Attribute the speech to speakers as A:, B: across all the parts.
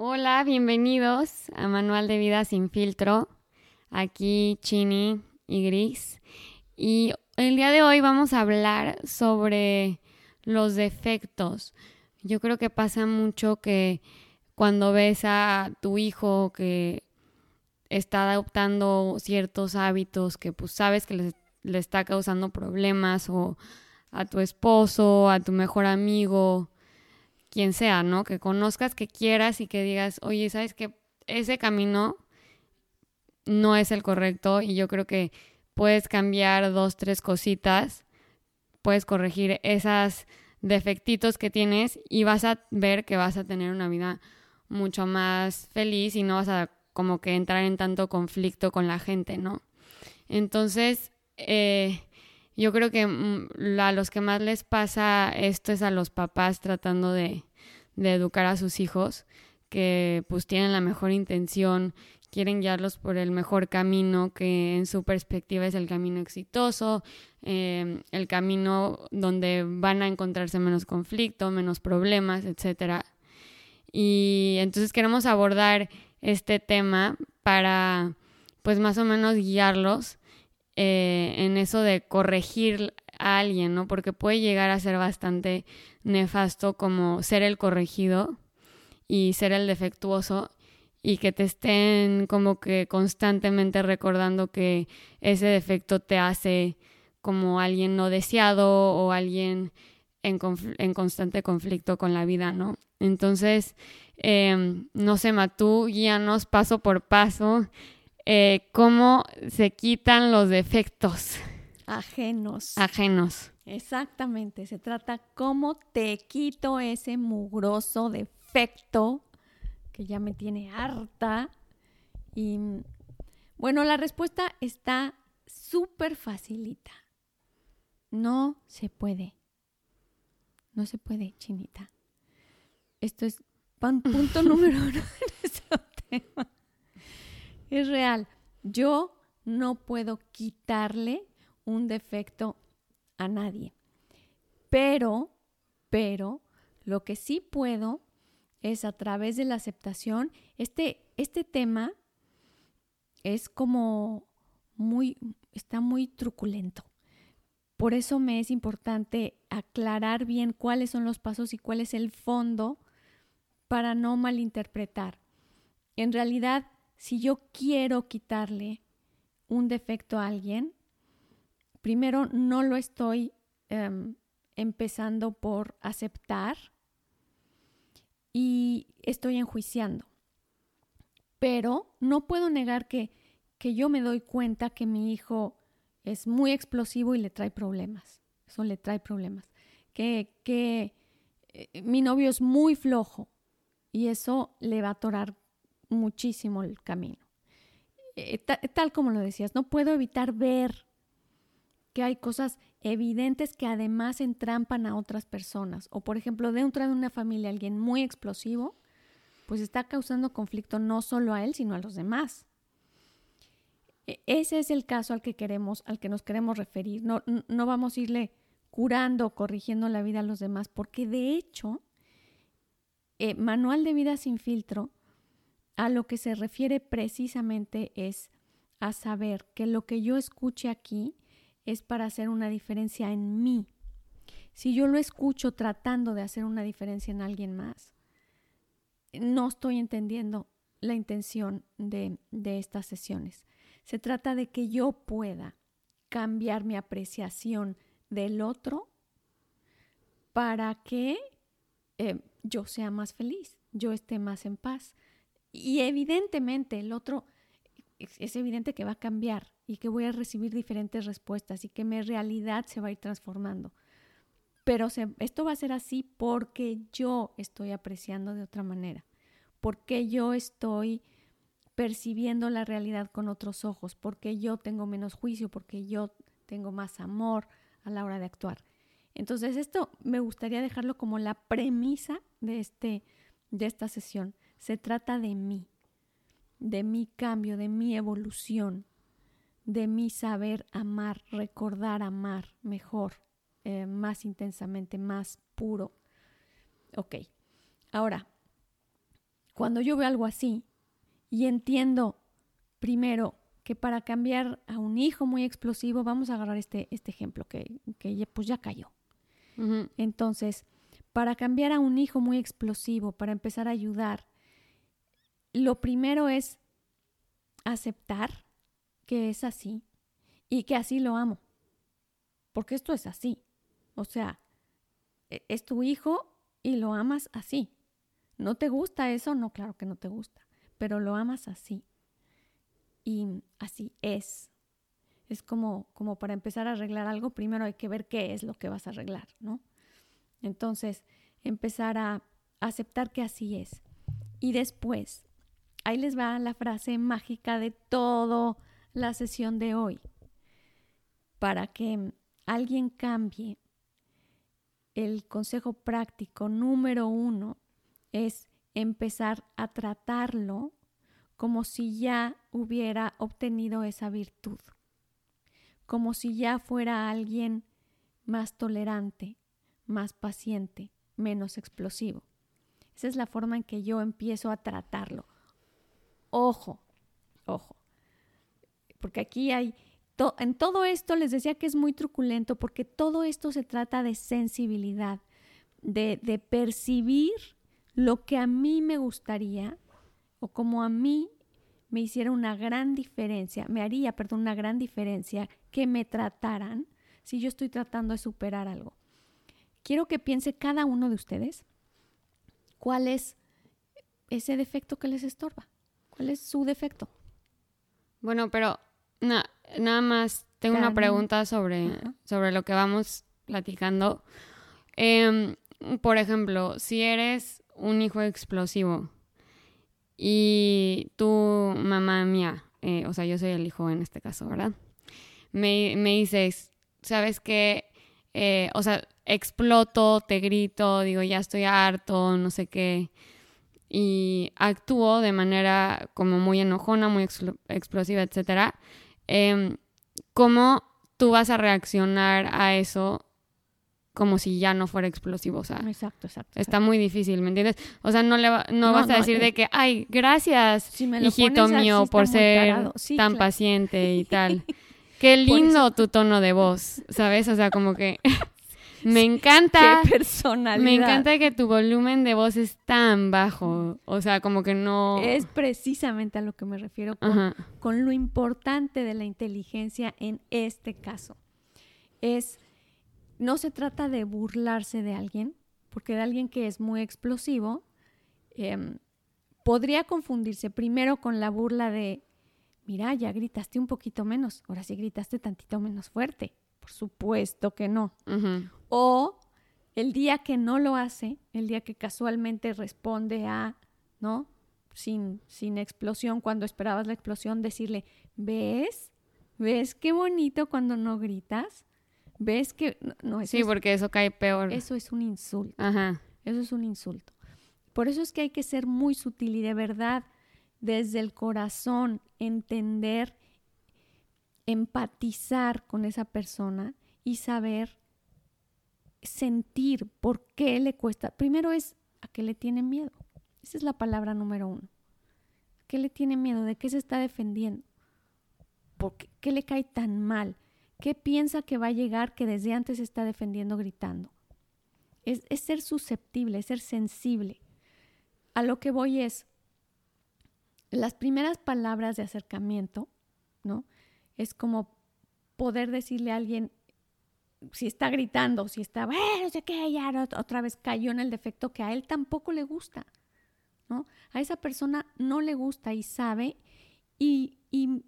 A: Hola, bienvenidos a Manual de Vida sin filtro. Aquí Chini y Gris. Y el día de hoy vamos a hablar sobre los defectos. Yo creo que pasa mucho que cuando ves a tu hijo que está adoptando ciertos hábitos que pues sabes que le, le está causando problemas o a tu esposo, a tu mejor amigo, quien sea, ¿no? Que conozcas, que quieras y que digas, oye, ¿sabes qué? Ese camino no es el correcto y yo creo que puedes cambiar dos, tres cositas, puedes corregir esas defectitos que tienes y vas a ver que vas a tener una vida mucho más feliz y no vas a como que entrar en tanto conflicto con la gente, ¿no? Entonces, eh, yo creo que mm, a los que más les pasa esto es a los papás tratando de, de educar a sus hijos, que pues tienen la mejor intención, quieren guiarlos por el mejor camino, que en su perspectiva es el camino exitoso, eh, el camino donde van a encontrarse menos conflicto, menos problemas, etcétera. Y entonces queremos abordar este tema para pues más o menos guiarlos eh, en eso de corregir a alguien, ¿no? Porque puede llegar a ser bastante nefasto como ser el corregido y ser el defectuoso y que te estén como que constantemente recordando que ese defecto te hace como alguien no deseado o alguien en, en constante conflicto con la vida, ¿no? Entonces, eh, no sé, Matú, guíanos paso por paso eh, cómo se quitan los defectos
B: Ajenos.
A: ajenos.
B: Exactamente, se trata cómo te quito ese mugroso defecto que ya me tiene harta. Y bueno, la respuesta está súper facilita. No se puede. No se puede, chinita. Esto es pan- punto número uno de nuestro tema. Es real. Yo no puedo quitarle un defecto a nadie. Pero, pero, lo que sí puedo es a través de la aceptación, este, este tema es como muy, está muy truculento. Por eso me es importante aclarar bien cuáles son los pasos y cuál es el fondo para no malinterpretar. En realidad, si yo quiero quitarle un defecto a alguien, primero no lo estoy um, empezando por aceptar y estoy enjuiciando. Pero no puedo negar que, que yo me doy cuenta que mi hijo es muy explosivo y le trae problemas. Eso le trae problemas. Que, que eh, mi novio es muy flojo y eso le va a atorar muchísimo el camino. Eh, ta, tal como lo decías, no puedo evitar ver que hay cosas evidentes que además entrampan a otras personas. O por ejemplo, dentro de una familia alguien muy explosivo, pues está causando conflicto no solo a él, sino a los demás. E, Ese es el caso al que queremos, al que nos queremos referir. No, no vamos a irle curando o corrigiendo la vida a los demás, porque de hecho, eh, Manual de Vida sin filtro a lo que se refiere precisamente es a saber que lo que yo escuche aquí es para hacer una diferencia en mí. Si yo lo escucho tratando de hacer una diferencia en alguien más, no estoy entendiendo la intención de, de estas sesiones. Se trata de que yo pueda cambiar mi apreciación del otro para que eh, yo sea más feliz, yo esté más en paz. Y evidentemente el otro es evidente que va a cambiar y que voy a recibir diferentes respuestas y que mi realidad se va a ir transformando. pero esto va a ser así porque yo estoy apreciando de otra manera, porque yo estoy percibiendo la realidad con otros ojos, porque yo tengo menos juicio, porque yo tengo más amor a la hora de actuar. Entonces esto me gustaría dejarlo como la premisa de, este, de esta sesión. Se trata de mí, de mi cambio, de mi evolución, de mi saber amar, recordar amar mejor, eh, más intensamente, más puro. Ok, ahora, cuando yo veo algo así y entiendo primero que para cambiar a un hijo muy explosivo, vamos a agarrar este, este ejemplo que, que pues ya cayó. Entonces, para cambiar a un hijo muy explosivo, para empezar a ayudar, lo primero es aceptar que es así y que así lo amo. Porque esto es así. O sea, e, es tu hijo y lo amas así. ¿No te gusta eso? No, claro que no te gusta, pero lo amas así. Y así es. Es como, como para empezar a arreglar algo, primero hay que ver qué es lo que vas a arreglar, ¿no? Entonces, empezar a aceptar que así es. Y después, ahí les va la frase mágica de toda la sesión de hoy. Para que alguien cambie, el consejo práctico número uno es empezar a tratarlo como si ya hubiera obtenido esa virtud, como si ya fuera alguien más tolerante, más paciente, menos explosivo. Esa es la forma en que yo empiezo a tratarlo. Ojo, ojo, porque aquí hay, en todo esto les decía que es muy truculento, porque todo esto se trata de sensibilidad, de, de percibir lo que a mí me gustaría o como a mí me hiciera una gran diferencia, me haría, perdón, una gran diferencia que me trataran si yo estoy tratando de superar algo. Quiero que piense cada uno de ustedes cuál es ese defecto que les estorba. ¿Cuál es su defecto?
A: Bueno, pero nada más tengo una pregunta sobre, sobre lo que vamos platicando. Em, por ejemplo, si eres un hijo explosivo y tu mamá mía, eh, o sea, yo soy el hijo en este caso, ¿verdad? Me, me dices, ¿sabes qué? Eh, o sea, exploto, te grito, digo, ya estoy harto, no sé qué. Y actúo de manera como muy enojona, muy explosiva, etc. Em, ¿Cómo tú vas a reaccionar a eso como si ya no fuera explosivo? O sea,
B: exacto, exacto,
A: está muy difícil, ¿me entiendes? O sea, no, le no, vas a decir eh, de que, ay, gracias, hijito mío, por ser tan paciente y tal. Qué lindo tu tono de voz, ¿sabes? O sea, como que me encanta.
B: Qué personalidad.
A: Me encanta que tu volumen de voz es tan bajo. O sea, como que no.
B: Es precisamente a lo que me refiero con, lo importante de la inteligencia en este caso. Es. No se trata de burlarse de alguien, porque de alguien que es muy explosivo, em, podría confundirse primero con la burla de mira, ya gritaste un poquito menos, ahora sí gritaste tantito menos fuerte. Por supuesto que no. O el día que no lo hace, el día que casualmente responde a, ¿no? Sin, sin explosión, cuando esperabas la explosión, decirle, ¿ves? ¿Ves qué bonito cuando no gritas? ¿Ves que no,
A: Sí, porque eso cae peor.
B: Eso es un insulto. Ajá. Eso es un insulto. Por eso es que hay que ser muy sutil y de verdad desde el corazón, entender, empatizar con esa persona y saber sentir por qué le cuesta. Primero es a qué le tiene miedo. Esa es la palabra número uno. ¿Qué le tiene miedo? ¿De qué se está defendiendo? ¿Por qué, le cae tan mal? ¿Qué piensa que va a llegar que desde antes se está defendiendo gritando? Es, es ser susceptible, es ser sensible. A lo que voy es, las primeras palabras de acercamiento, ¿no? Es como poder decirle a alguien, si está gritando, si está, bueno, no sé qué, ya otra vez cayó en el defecto que a él tampoco le gusta, ¿no? A esa persona no le gusta y sabe y, y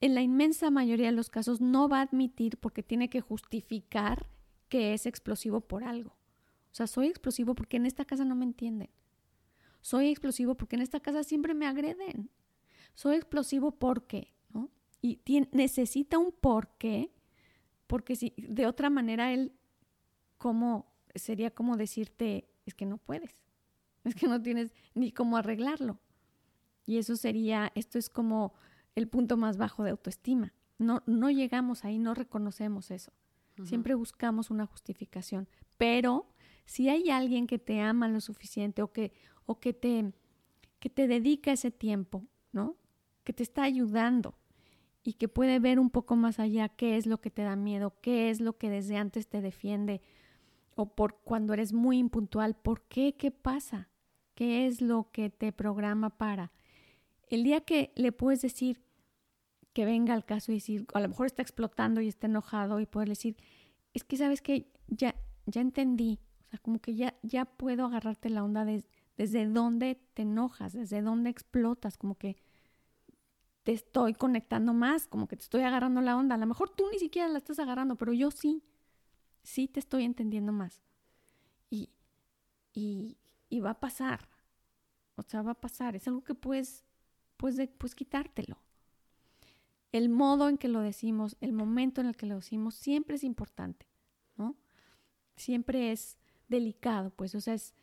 B: en la inmensa mayoría de los casos no va a admitir porque tiene que justificar que es explosivo por algo. O sea, soy explosivo porque en esta casa no me entienden. Soy explosivo porque en esta casa siempre me agreden. Soy explosivo porque, Y necesita un porqué, porque si de otra manera él, como sería como decirte, es que no puedes, es que no tienes ni cómo arreglarlo. Y eso sería, esto es como el punto más bajo de autoestima. No, no llegamos ahí, no reconocemos eso. Siempre buscamos una justificación. Pero si hay alguien que te ama lo suficiente o que, o que te, que te dedica ese tiempo, ¿no? Que te está ayudando y que puede ver un poco más allá qué es lo que te da miedo, qué es lo que desde antes te defiende, o por cuando eres muy impuntual, ¿por qué? ¿Qué pasa? ¿Qué es lo que te programa para? El día que le puedes decir que venga al caso y decir, a lo mejor está explotando y está enojado y poder decir, es que sabes que ya, ya entendí, o sea, como que ya, ya puedo agarrarte la onda de, desde dónde te enojas, desde dónde explotas, como que te estoy conectando más, como que te estoy agarrando la onda. A lo mejor tú ni siquiera la estás agarrando, pero yo sí sí te estoy entendiendo más. Y, y, y va a pasar. O sea, va a pasar. Es algo que puedes, puedes, puedes quitártelo. El modo en que lo decimos, el momento en el que lo decimos, siempre es importante, ¿no? Siempre es delicado, pues, o sea, es,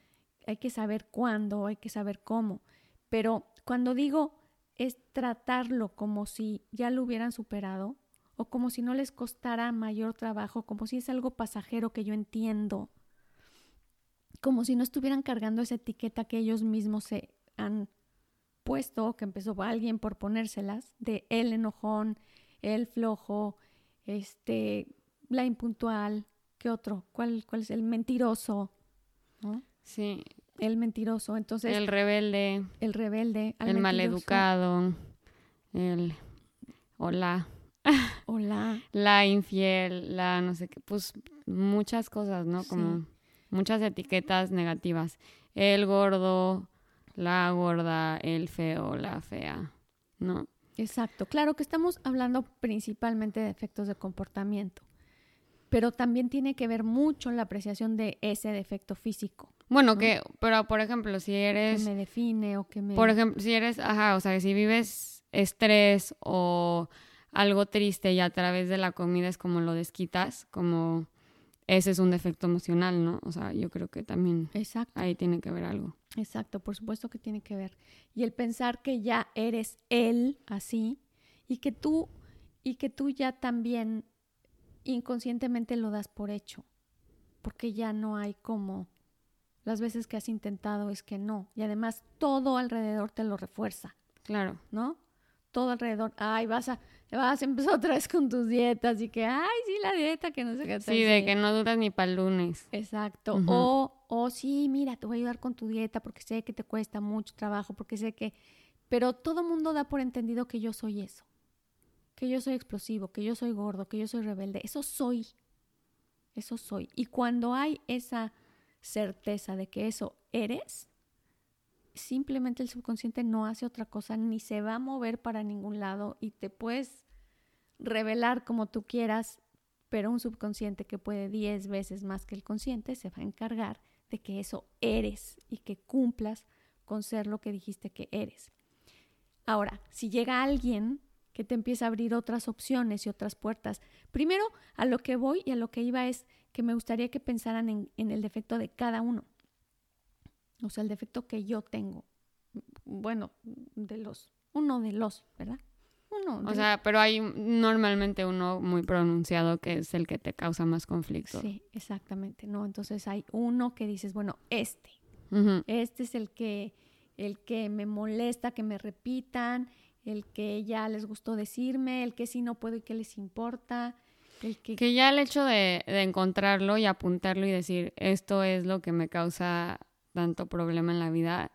B: hay que saber cuándo, hay que saber cómo. Pero cuando digo es tratarlo como si ya lo hubieran superado, o como si no les costara mayor trabajo, como si es algo pasajero que yo entiendo, como si no estuvieran cargando esa etiqueta que ellos mismos se han puesto, que empezó alguien por ponérselas, de el enojón, el flojo, este, la impuntual, ¿qué otro? ¿Cuál, cuál es el mentiroso?
A: Sí.
B: El mentiroso, entonces.
A: El rebelde.
B: El rebelde.
A: El maleducado. El. Hola.
B: Hola.
A: La infiel, la no sé qué, pues muchas cosas, ¿no? Como muchas etiquetas negativas. El gordo, la gorda, el feo, la fea, ¿no?
B: Exacto. Claro que estamos hablando principalmente de efectos de comportamiento, pero también tiene que ver mucho la apreciación de ese defecto físico.
A: Bueno, que, pero por ejemplo, si eres...
B: Que me define o que me...
A: Por ejemplo, si eres, ajá, o sea, si vives estrés o algo triste y a través de la comida es como lo desquitas, como ese es un defecto emocional, ¿no? O sea, yo creo que también ahí tiene que ver algo.
B: Exacto, por supuesto que tiene que ver. Y el pensar que ya eres él así y que tú y que tú ya también inconscientemente lo das por hecho, porque ya no hay como las veces que has intentado es que no, y además todo alrededor te lo refuerza.
A: Claro,
B: ¿no? Todo alrededor, ay, vas a vas a empezar otra vez con tus dietas y que, ay, sí, la dieta, que no sé qué.
A: Sí, de que no duras ni para el lunes.
B: Exacto. O, o sí, mira, te voy a ayudar con tu dieta porque sé que te cuesta mucho trabajo, porque sé que... Pero todo mundo da por entendido que yo soy eso. Que yo soy explosivo, que yo soy gordo, que yo soy rebelde. Eso soy. Eso soy. Y cuando hay esa certeza de que eso eres, simplemente el subconsciente no hace otra cosa, ni se va a mover para ningún lado y te puedes revelar como tú quieras, pero un subconsciente que puede 10 veces más que el consciente se va a encargar de que eso eres y que cumplas con ser lo que dijiste que eres. Ahora, si llega alguien que te empieza a abrir otras opciones y otras puertas, primero a lo que voy y a lo que iba es que me gustaría que pensaran en, en el defecto de cada uno. O sea, el defecto que yo tengo. Bueno, de los, uno de los, ¿verdad?
A: Uno. o sea, pero hay normalmente uno muy pronunciado que es el que te causa más conflicto.
B: Sí, exactamente, ¿no? Entonces hay uno que dices, bueno, este. Este es el que, el que me molesta que me repitan, el que ya les gustó decirme, el que sí no puedo y que les importa. El que...
A: que ya el hecho de, de encontrarlo y apuntarlo y decir, esto es lo que me causa tanto problema en la vida,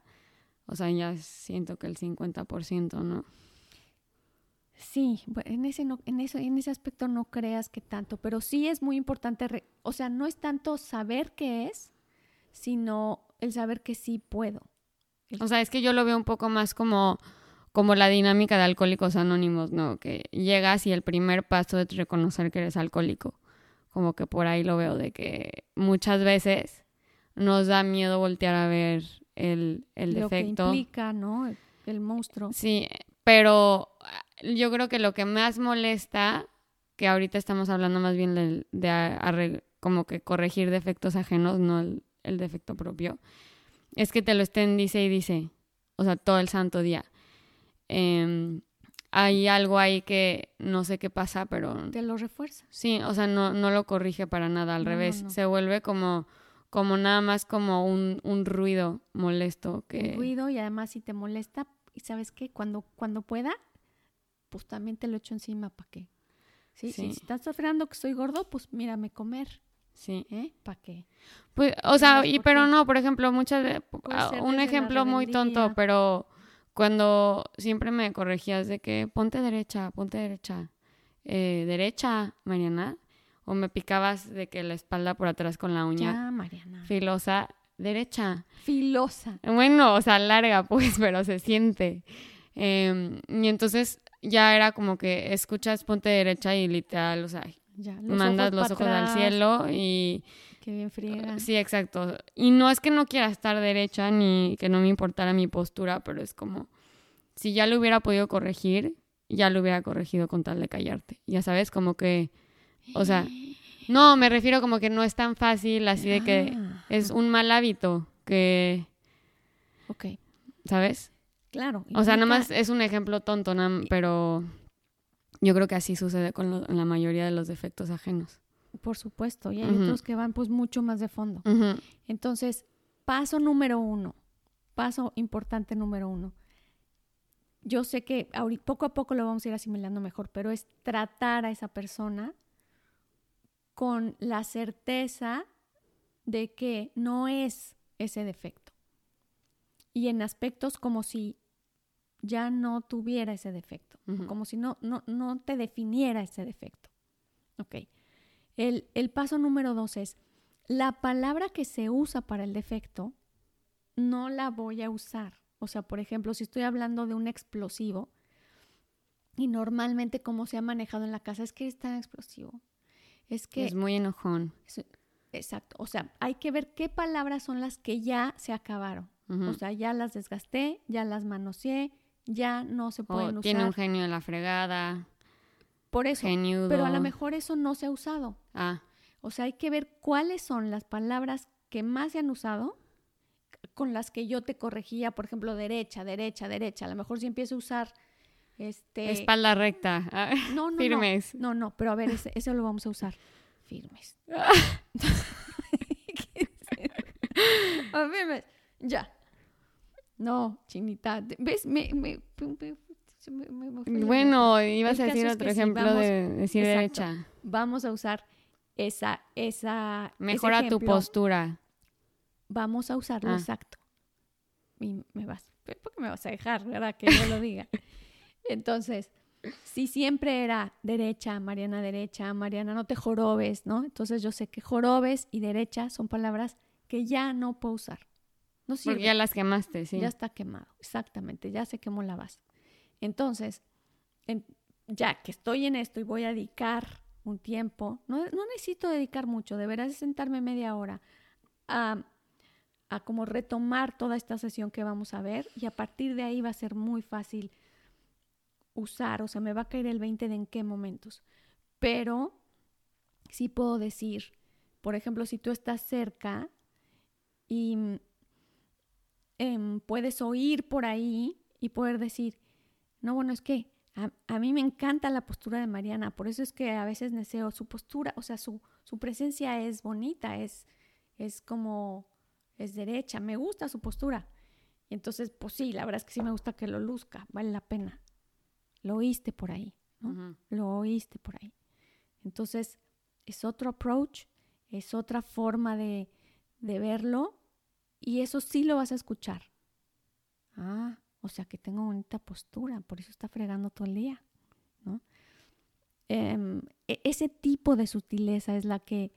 A: o sea, ya siento que el 50%, ¿no?
B: Sí, en ese, no, en, eso, en ese aspecto no creas que tanto, pero sí es muy importante, o sea, no es tanto saber qué es, sino el saber que sí puedo.
A: O sea, es que yo lo veo un poco más como, como la dinámica de alcohólicos anónimos, ¿no? Que llegas y el primer paso es reconocer que eres alcohólico como que por ahí lo veo, de que muchas veces nos da miedo voltear a ver el, el
B: Lo que
A: defecto.
B: implica, ¿no? El, el monstruo.
A: Sí, pero yo creo que lo que más molesta, que ahorita estamos hablando más bien de, como que corregir defectos ajenos, no el, el defecto propio, es que te lo estén dice y dice, o sea, todo el santo día. Em, hay algo ahí que no sé qué pasa, pero
B: Te lo refuerza.
A: sí, o sea, no, no lo corrige para nada, al
B: No,
A: revés,
B: no.
A: se vuelve como, como nada más como un, un ruido molesto que...
B: El ruido y además si te molesta, ¿y sabes qué? Cuando, cuando pueda, pues también te lo echo encima, ¿para qué? ¿Sí?
A: Sí.
B: Si estás esperando que estoy gordo, pues mírame comer,
A: Sí.
B: ¿eh? ¿Para qué?
A: Pues, o sea, y pero no, por ejemplo, muchas ah, un ejemplo muy tonto, pero cuando siempre me corregías de que ponte derecha, ponte derecha, eh, derecha, Mariana, o me picabas de que la espalda por atrás con la uña
B: Ya, Mariana.
A: filosa, derecha.
B: Filosa.
A: Bueno, o sea, larga, pues, pero se siente. Em, y entonces ya era como que escuchas ponte derecha y literal, o sea,
B: Ya, los
A: mandas los ojos al cielo y
B: Qué bien friega.
A: Sí, exacto. Y no es que no quiera estar derecha ni que no me importara mi postura, pero es como si ya lo hubiera podido corregir, ya lo hubiera corregido con tal de callarte. Ya sabes, como que, o sea, no, me refiero como que no es tan fácil así de que
B: Ah,
A: es un mal hábito que,
B: Ok,
A: ¿sabes?
B: claro.
A: O sea, nada más es un ejemplo tonto, pero yo creo que así sucede con lo- la mayoría de los defectos ajenos.
B: Por supuesto, y hay otros que van pues mucho más de fondo. Entonces, paso número uno, paso importante número uno. Yo sé que ahorita, poco a poco lo vamos a ir asimilando mejor, pero es tratar a esa persona con la certeza de que no es ese defecto. Y en aspectos como si ya no tuviera ese defecto, como si no, no, no te definiera ese defecto. Ok. El, el paso número dos es, la palabra que se usa para el defecto no la voy a usar. O sea, por ejemplo, si estoy hablando de un explosivo y normalmente como se ha manejado en la casa es que es tan explosivo. Es que
A: Es muy enojón.
B: es- exacto, o sea, hay que ver qué palabras son las que ya se acabaron. O sea, ya las desgasté, ya las manoseé, ya no se pueden usar.
A: tiene un genio de la fregada,
B: Por eso, pero a lo mejor eso no se ha usado.
A: Ah,
B: O sea, hay que ver cuáles son las palabras que más se han usado con las que yo te corregía, por ejemplo, derecha, derecha, derecha. A lo mejor si empiezo a usar este
A: espalda recta. Ah,
B: no, no,
A: firmes.
B: No, no, no, pero a ver, ese, ese lo vamos a usar. Firmes. a ver, me- ya. No, chinita. ¿Ves? Me, me, me- me- me-
A: Bueno, ibas a decir otro
B: sí,
A: ejemplo
B: vamos-
A: de decir
B: exacto.
A: derecha.
B: Vamos a usar esa, esa.
A: Mejora tu postura.
B: Vamos a usarlo
A: Ah.
B: exacto. Y me vas, ¿pero ¿por qué me vas a dejar, verdad? Que yo lo diga. Entonces, si siempre era derecha, Mariana derecha, Mariana no te jorobes, ¿no? Entonces yo sé que jorobes y derecha son palabras que ya no puedo usar. No sirve.
A: Porque ya las quemaste, sí.
B: Ya está quemado, exactamente, ya se quemó la base. Entonces, en- ya que estoy en esto y voy a dedicar un tiempo, no, necesito dedicar mucho, deberás sentarme media hora a, a como retomar toda esta sesión que vamos a ver y a partir de ahí va a ser muy fácil usar, o sea, me va a caer el 20 de en qué momentos. Pero sí puedo decir, por ejemplo, si tú estás cerca y em, puedes oír por ahí y poder decir, no, bueno, es que a, a mí me encanta la postura de Mariana, por eso es que a veces deseo su postura, o sea, su, su presencia es bonita, es, es como, es derecha, me gusta su postura. Y entonces, pues sí, la verdad es que sí me gusta que lo luzca, vale la pena. Lo oíste por ahí, ¿no? Lo oíste por ahí. Entonces, es otro approach, es otra forma de, de verlo y eso sí lo vas a escuchar. Ah, o sea que tengo bonita postura, por eso está fregando todo el día, ¿no? Em, e- ese tipo de sutileza es la que,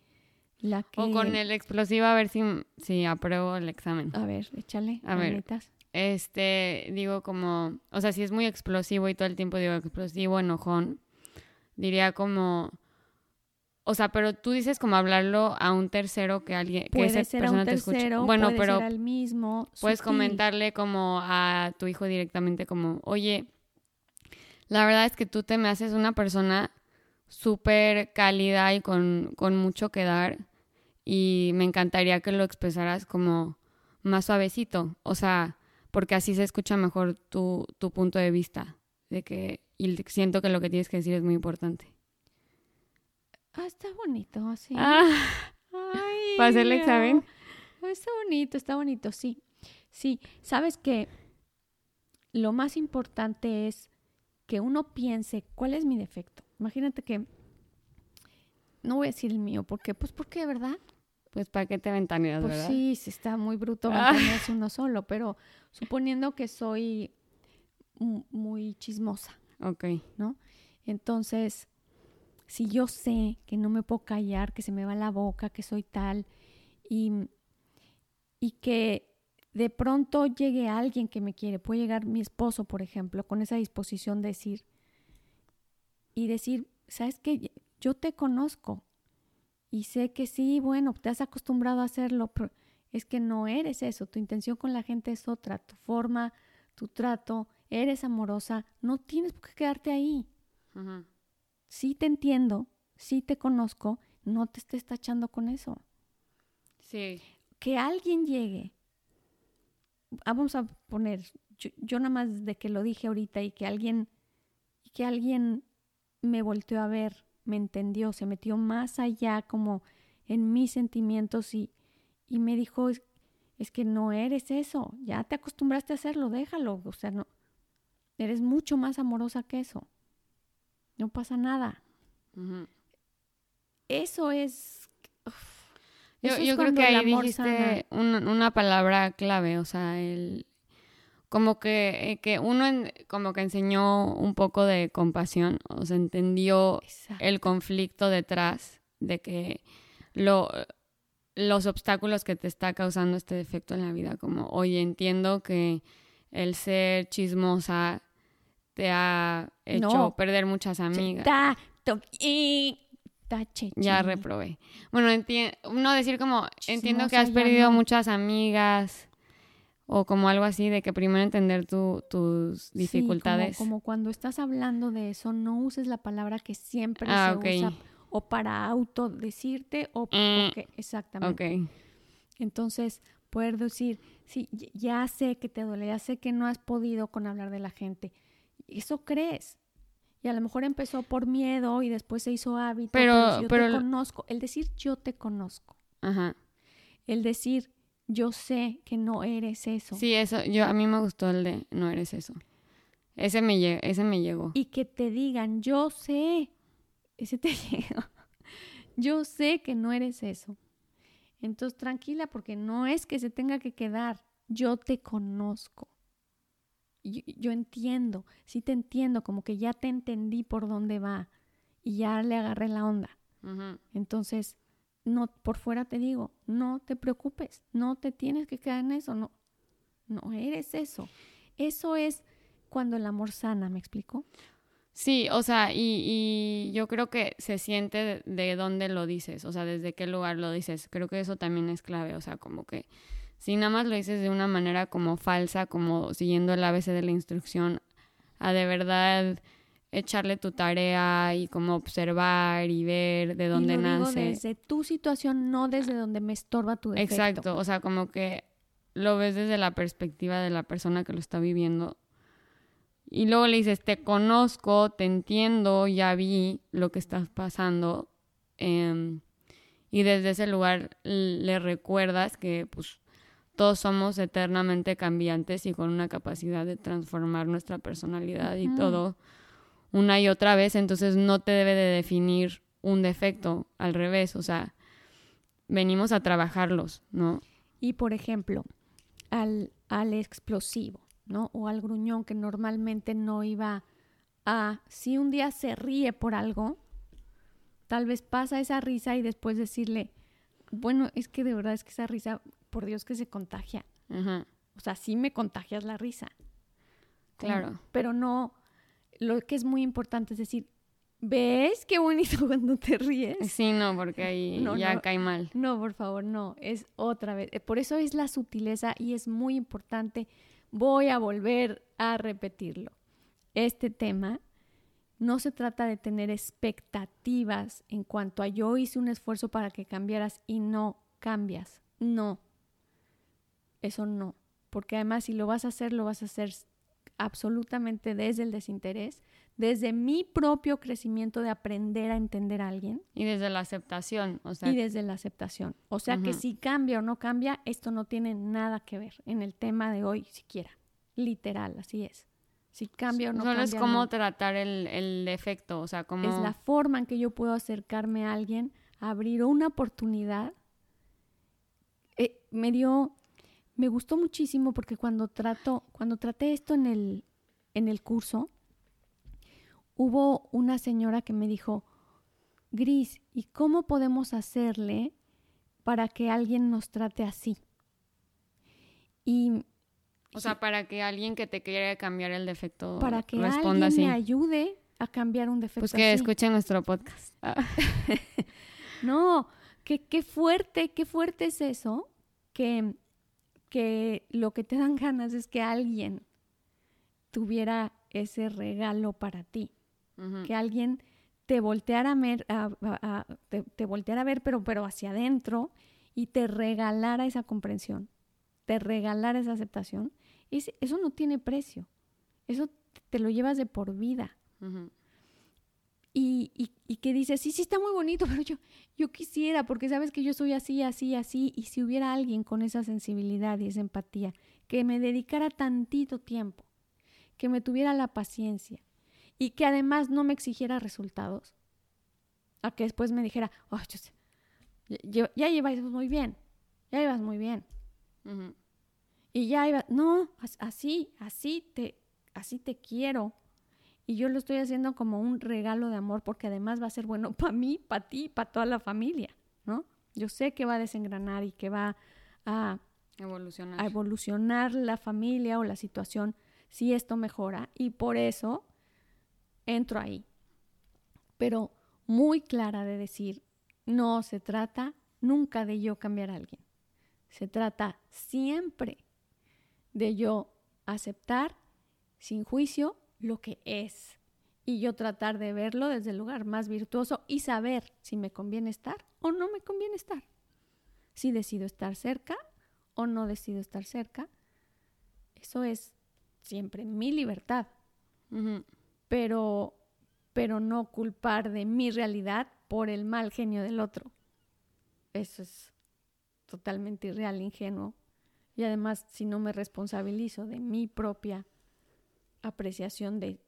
B: la que...
A: O con el explosivo a ver si, si apruebo el examen.
B: A ver, échale.
A: A ver.
B: manitas.
A: Este, digo como, o sea, si es muy explosivo y todo el tiempo digo explosivo, enojón, diría como, o sea, pero tú dices como hablarlo a un tercero que alguien que
B: Puede
A: esa
B: ser a
A: persona
B: un
A: te escuche. Bueno,
B: puede
A: pero
B: ser al mismo.
A: puedes
B: sutil.
A: comentarle como a tu hijo directamente como, "Oye, la verdad es que tú te me haces una persona súper cálida y con, con mucho que dar y me encantaría que lo expresaras como más suavecito, o sea, porque así se escucha mejor tu, tu punto de vista, de que y siento que lo que tienes que decir es muy importante.
B: Ah, está bonito, así.
A: Ah,
B: Ay,
A: ¿Para hacer el
B: no.
A: examen?
B: Está bonito, está bonito, sí. Sí, sabes que lo más importante es que uno piense cuál es mi defecto. Imagínate que no voy a decir el mío, porque pues porque, ¿verdad?
A: pues para qué te ventaneas,
B: Pues
A: ¿verdad?
B: sí, sí está muy bruto
A: Ah.
B: mantenerse uno solo, pero suponiendo que soy mu- muy chismosa,
A: Ok.
B: ¿no? Entonces, si yo sé que no me puedo callar, que se me va la boca, que soy tal, y, y que de pronto llegue alguien que me quiere, puede llegar mi esposo, por ejemplo, con esa disposición de decir, y decir, ¿sabes qué? Yo te conozco y sé que sí, bueno, te has acostumbrado a hacerlo, pero es que no eres eso, tu intención con la gente es otra, tu forma, tu trato, eres amorosa, no tienes por qué quedarte ahí. Sí te entiendo, sí te conozco, no te estés tachando con eso.
A: Sí.
B: Que alguien llegue, vamos a poner, yo, yo nada más de que lo dije ahorita y que alguien, y que alguien me volteó a ver, me entendió, se metió más allá como en mis sentimientos y, y me dijo, es, es que no eres eso, ya te acostumbraste a hacerlo, déjalo, o sea, no, eres mucho más amorosa que eso, no pasa nada. Eso es... uf,
A: Yo,
B: es
A: yo creo que ahí dijiste un- una palabra clave, o sea, el como que, eh, que uno en- como que enseñó un poco de compasión, o sea, entendió
B: Exacto.
A: el conflicto detrás de que lo, los obstáculos que te está causando este defecto en la vida, como, oye, entiendo que el ser chismosa te ha hecho
B: No.
A: perder muchas amigas.
B: Ta- to- y- tache,
A: Ya reprobé. Bueno, no decir como, entiendo que has perdido
B: no.
A: muchas amigas o como algo así de que primero entender tu- tus
B: Sí, como-
A: dificultades.
B: como, cuando estás hablando de eso, no uses la palabra que siempre
A: Ah,
B: se usa o para autodecirte o
A: Mm,
B: porque exactamente. Entonces, poder decir, sí, ya sé que te duele, ya sé que no has podido con hablar de la gente. Eso crees. Y a lo mejor empezó por miedo y después se hizo hábito,
A: Pero-
B: pero, yo
A: pero
B: te conozco, el decir yo te conozco,
A: Ajá.
B: el decir yo sé que no eres eso.
A: Sí, eso, yo, a mí me gustó el de no eres eso. Ese me, ese me llegó.
B: y que te digan, yo sé, ese te llega, yo sé que no eres eso. Entonces, tranquila, porque no es que se tenga que quedar, yo te conozco. Yo, yo entiendo, sí te entiendo, como que ya te entendí por dónde va y ya le agarré la onda. Entonces, no, por fuera te digo, no te preocupes, no te tienes que quedar en eso, no, no eres eso. Eso es cuando el amor sana, ¿me explico?
A: Sí, o sea, y, y yo creo que se siente de, de dónde lo dices, o sea, desde qué lugar lo dices. Creo que eso también es clave, o sea, como que si nada más lo dices de una manera como falsa, como siguiendo el ABC de la instrucción, a de verdad echarle tu tarea y como observar y ver de dónde
B: y lo
A: nace.
B: Digo desde tu situación, no desde donde me estorba tu defecto.
A: Exacto, o sea, como que lo ves desde la perspectiva de la persona que lo está viviendo. Y luego le dices, te conozco, te entiendo, ya vi lo que estás pasando. em, y desde ese lugar le recuerdas que pues todos somos eternamente cambiantes y con una capacidad de transformar nuestra personalidad y todo una y otra vez, entonces no te debe de definir un defecto, al revés, o sea, venimos a trabajarlos, ¿no?
B: Y por ejemplo, al, al explosivo, ¿no? O al gruñón que normalmente no iba a, si un día se ríe por algo, tal vez pasa esa risa y después decirle, bueno, es que de verdad es que esa risa, por Dios que se contagia. O sea, sí me contagias la risa.
A: claro.
B: Pero no, lo que es muy importante es decir, ¿Ves qué bonito cuando te ríes?
A: Sí, no, porque ahí ya cae mal.
B: No, por favor, no, es otra vez. Por eso es la sutileza y es muy importante. Voy a volver a repetirlo. Este tema no se trata de tener expectativas en cuanto a yo hice un esfuerzo para que cambiaras y no cambias. No. Eso no. Porque además si lo vas a hacer, lo vas a hacer absolutamente desde el desinterés, desde mi propio crecimiento de aprender a entender a alguien.
A: Y desde la aceptación, o sea.
B: Y desde la aceptación. O sea que si cambia o no cambia, esto no tiene nada que ver en el tema de hoy siquiera. Literal, así es. Si cambia o no
A: Solo
B: cambia.
A: es cómo tratar el, el, defecto, o sea, cómo...
B: Es la forma en que yo puedo acercarme a alguien, abrir una oportunidad. Eh, me dio, me gustó muchísimo porque cuando trato, cuando traté esto en el, en el curso, hubo una señora que me dijo, Gris, ¿y cómo podemos hacerle para que alguien nos trate así? Y
A: o sea, para que alguien que te quiera cambiar el defecto
B: para que alguien me ayude a cambiar un defecto.
A: Pues que escuchen nuestro podcast.
B: no, que qué fuerte, qué fuerte es eso, que, que lo que te dan ganas es que alguien tuviera ese regalo para ti, que alguien te volteara a ver, te, te, volteara a ver, pero, pero hacia adentro y te regalara esa comprensión, te regalara esa aceptación eso no tiene precio. Eso te lo llevas de por vida. Y, y, y, que dices, sí, sí está muy bonito, pero yo, yo quisiera, porque sabes que yo soy así, así, así, y si hubiera alguien con esa sensibilidad y esa empatía, que me dedicara tantito tiempo, que me tuviera la paciencia y que además no me exigiera resultados, a que después me dijera, oh, ya, ya, llevas muy bien, ya llevas muy bien. Y ya iba, no, así, así te, así te quiero. Y yo lo estoy haciendo como un regalo de amor porque además va a ser bueno para mí, para ti, para toda la familia, ¿no? Yo sé que va a desengranar y que va a
A: evolucionar.
B: a evolucionar la familia o la situación si esto mejora y por eso entro ahí. Pero muy clara de decir, no se trata nunca de yo cambiar a alguien. Se trata siempre de yo aceptar sin juicio lo que es y yo tratar de verlo desde el lugar más virtuoso y saber si me conviene estar o no me conviene estar. Si decido estar cerca o no decido estar cerca. Eso es siempre mi libertad. Pero pero no culpar de mi realidad por el mal genio del otro. Eso es totalmente irreal, ingenuo y además, si no me responsabilizo de mi propia apreciación de,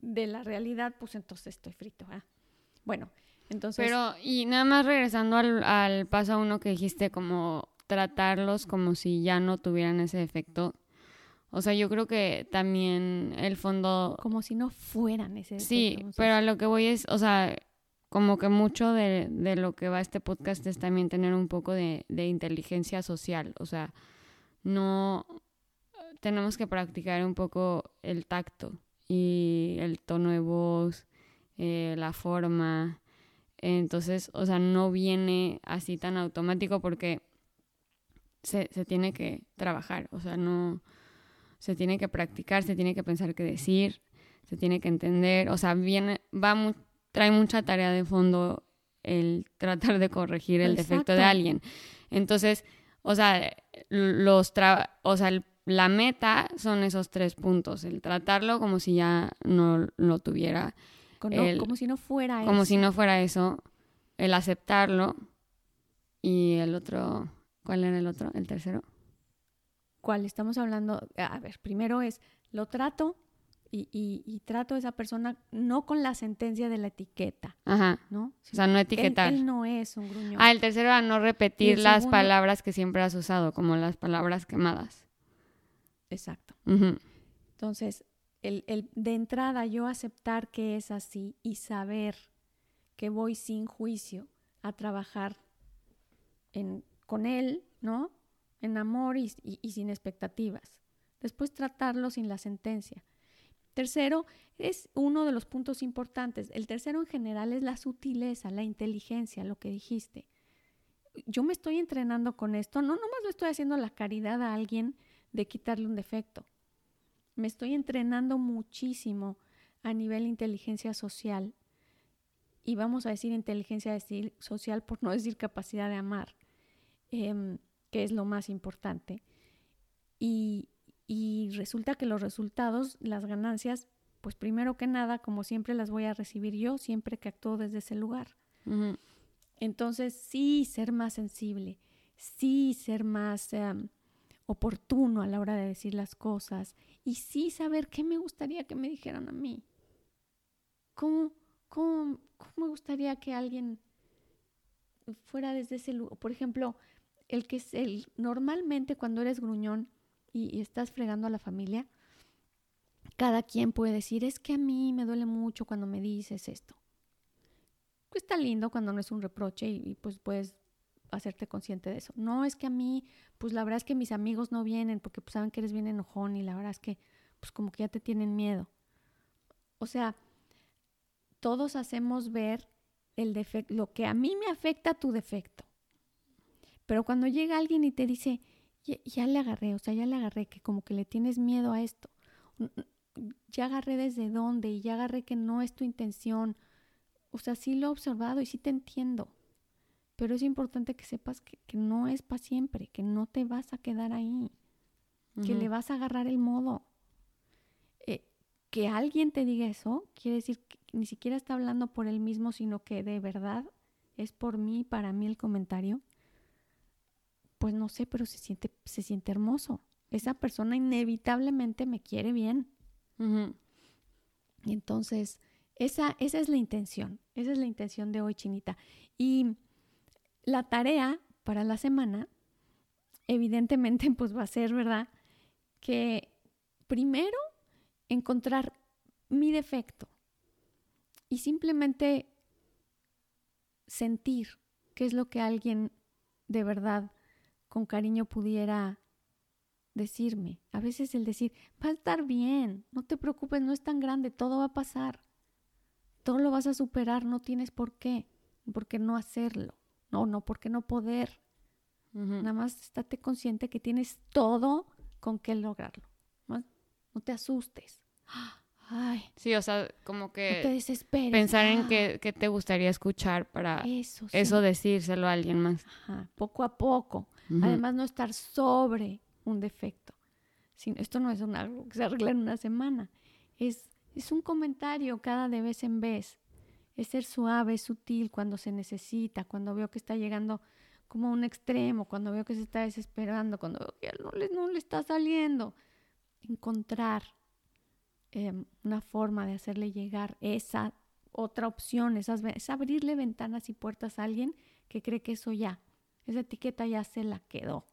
B: de la realidad, pues entonces estoy frito. Bueno, entonces...
A: Pero, y nada más regresando al, al paso uno que dijiste, como tratarlos como si ya no tuvieran ese efecto. O sea, yo creo que también el fondo...
B: Como si no fueran ese efecto.
A: Sí, pero a lo que voy es, o sea, como que mucho de, de, lo que va este podcast es también tener un poco de, de inteligencia social. O sea, no tenemos que practicar un poco el tacto y el tono de voz, eh, la forma. Entonces, o sea, no viene así tan automático porque se, se tiene que trabajar, o sea, no se tiene que practicar, se tiene que pensar qué decir, se tiene que entender, o sea, viene, va trae mucha tarea de fondo el tratar de corregir el defecto de alguien. Entonces, o sea, los o sea, la meta son esos tres puntos, el tratarlo como si ya no lo tuviera.
B: como si no fuera
A: eso. Como si no fuera eso, el aceptarlo y el otro, ¿cuál era el otro? El tercero.
B: ¿Cuál estamos hablando? A ver, primero es, lo trato, y, trato a esa persona no con la sentencia de la etiqueta.
A: Ajá.
B: ¿no?
A: o sea, no etiquetar.
B: Él, no es un gruñón.
A: Ah, el tercero era no repetir las palabras que siempre has usado, como las palabras quemadas.
B: Exacto. Entonces, el, el, de entrada yo aceptar que es así y saber que voy sin juicio a trabajar en, con él, ¿no? En amor y sin expectativas. Después tratarlo sin la sentencia Tercero, es uno de los puntos importantes. El tercero en general es la sutileza, la inteligencia, lo que dijiste. Yo me estoy entrenando con esto, no nomás le estoy haciendo la caridad a alguien de quitarle un defecto. Me estoy entrenando muchísimo a nivel inteligencia social. Y vamos a decir inteligencia social por no decir capacidad de amar, em, que es lo más importante. Y, y resulta que los resultados, las ganancias, pues primero que nada, como siempre las voy a recibir yo, siempre que actúo desde ese lugar. Entonces, sí, ser más sensible, sí, ser más em, oportuno a la hora de decir las cosas y sí saber qué me gustaría que me dijeran a mí. ¿Cómo, cómo, cómo me gustaría que alguien fuera desde ese lugar? Por ejemplo, el que es el, normalmente cuando eres gruñón, y, estás fregando a la familia, cada quien puede decir, es que a mí me duele mucho cuando me dices esto. Pues está lindo cuando no es un reproche y, pues puedes hacerte consciente de eso. No es que a mí, pues la verdad es que mis amigos no vienen porque pues, saben que eres bien enojón y la verdad es que pues como que ya te tienen miedo. O sea, todos hacemos ver el defecto, lo que a mí me afecta tu defecto. Pero cuando llega alguien y te dice, ya, le agarré, o sea, ya le agarré que como que le tienes miedo a esto. Ya agarré desde dónde y ya agarré que no es tu intención. O sea, sí lo he observado y sí te entiendo. Pero es importante que sepas que, no es para siempre, que no te vas a quedar ahí, que le vas a agarrar el modo. Eh, que alguien te diga eso quiere decir que ni siquiera está hablando por él mismo, sino que de verdad es por mí, para mí el comentario pues no sé, pero se siente, se siente hermoso. Esa persona inevitablemente me quiere bien. Entonces, esa, esa es la intención, esa es la intención de hoy, Chinita. Y la tarea para la semana, evidentemente, pues va a ser, ¿verdad? Que primero encontrar mi defecto y simplemente sentir qué es lo que alguien de verdad con cariño pudiera decirme. A veces el decir, va a estar bien, no te preocupes, no es tan grande, todo va a pasar. Todo lo vas a superar, no tienes por qué, por qué no hacerlo. No, no, por qué no poder. Nada más estate consciente que tienes todo con qué lograrlo. No, no te asustes. Ay,
A: sí, o sea, como que
B: no te desesperes.
A: pensar en qué, te gustaría escuchar para eso, eso decírselo a alguien más.
B: poco a poco. Además, no estar sobre un defecto. esto no es algo que se arregla en una semana. Es, es un comentario cada de vez en vez. Es ser suave, sutil cuando se necesita, cuando veo que está llegando como a un extremo, cuando veo que se está desesperando, cuando veo que no le, no le está saliendo. Encontrar em, una forma de hacerle llegar esa otra opción, esas, es abrirle ventanas y puertas a alguien que cree que eso ya esa etiqueta ya se la quedó.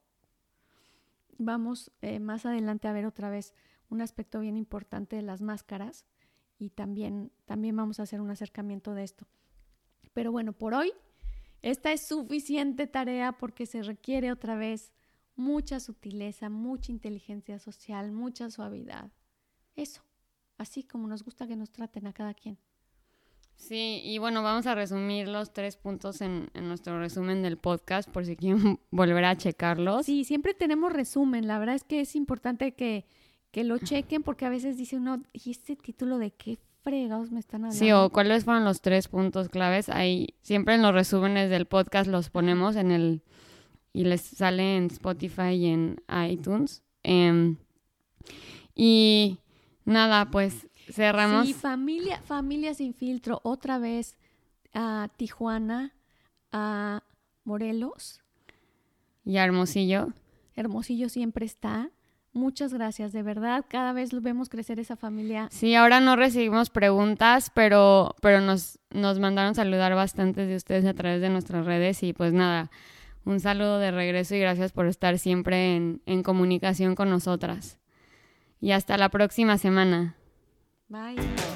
B: Vamos eh, más adelante a ver otra vez un aspecto bien importante de las máscaras y también, también vamos a hacer un acercamiento de esto. Pero bueno, por hoy esta es suficiente tarea porque se requiere otra vez mucha sutileza, mucha inteligencia social, mucha suavidad. Eso, así como nos gusta que nos traten a cada quien.
A: Sí, y bueno, vamos a resumir los tres puntos en, nuestro resumen del podcast por si quieren volver a checarlos.
B: Sí, siempre tenemos resumen. La verdad es que es importante que, que lo chequen porque a veces dice uno, ¿y este título de qué fregados me están hablando?
A: Sí, o cuáles fueron los tres puntos claves. Ahí siempre en los resúmenes del podcast los ponemos en el y les sale en Spotify y en iTunes. Em, y nada, pues Cerramos.
B: Sí, familia, familia sin filtro, otra vez a Tijuana, a Morelos.
A: Y a Hermosillo.
B: Hermosillo siempre está. Muchas gracias, de verdad. Cada vez vemos crecer esa familia.
A: Sí, ahora no recibimos preguntas, pero, pero nos, nos mandaron saludar bastantes de ustedes a través de nuestras redes y pues nada, un saludo de regreso y gracias por estar siempre en, en comunicación con nosotras. Y hasta la próxima semana.
B: Bye.